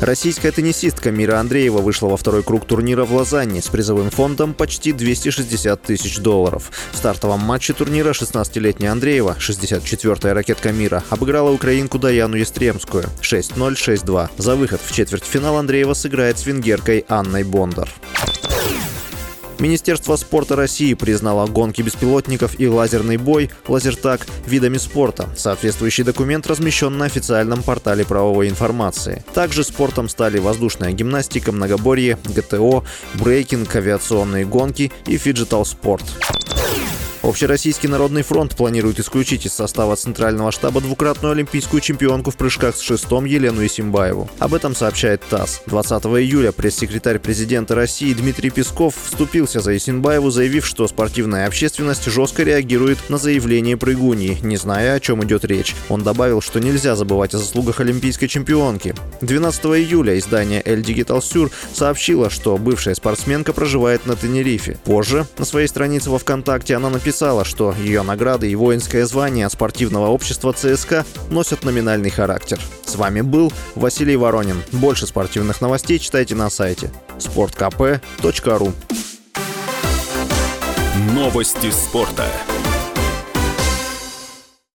Российская теннисистка Мира Андреева вышла во второй круг турнира в Лозанне с призовым фондом почти 260 тысяч долларов. В стартовом матче турнира 16-летняя Андреева, 64-я ракетка мира, обыграла украинку Даяну Естремскую 6-0, 6-2. За выход в четвертьфинал Андреева сыграет с венгеркой Анной Бондар. Министерство спорта России признало гонки беспилотников и лазерный бой «Лазертаг» видами спорта. Соответствующий документ размещен на официальном портале правовой информации. Также спортом стали воздушная гимнастика, многоборье, ГТО, брейкинг, авиационные гонки и фиджитал спорт. Общероссийский народный фронт планирует исключить из состава Центрального штаба двукратную олимпийскую чемпионку в прыжках с шестом Елену Исинбаеву. Об этом сообщает ТАСС. 20 июля пресс-секретарь президента России Дмитрий Песков вступился за Исинбаеву, заявив, что спортивная общественность жестко реагирует на заявление прыгуньи, не зная, о чем идет речь. Он добавил, что нельзя забывать о заслугах олимпийской чемпионки. 12 июля издание El Digital Sur сообщило, что бывшая спортсменка проживает на Тенерифе. Позже на своей странице во ВКонтакте она написала, написала, что ее награды и воинское звание от спортивного общества ЦСКА носят номинальный характер. С вами был Василий Воронин. Больше спортивных новостей читайте на сайте sportkp.ru Новости спорта.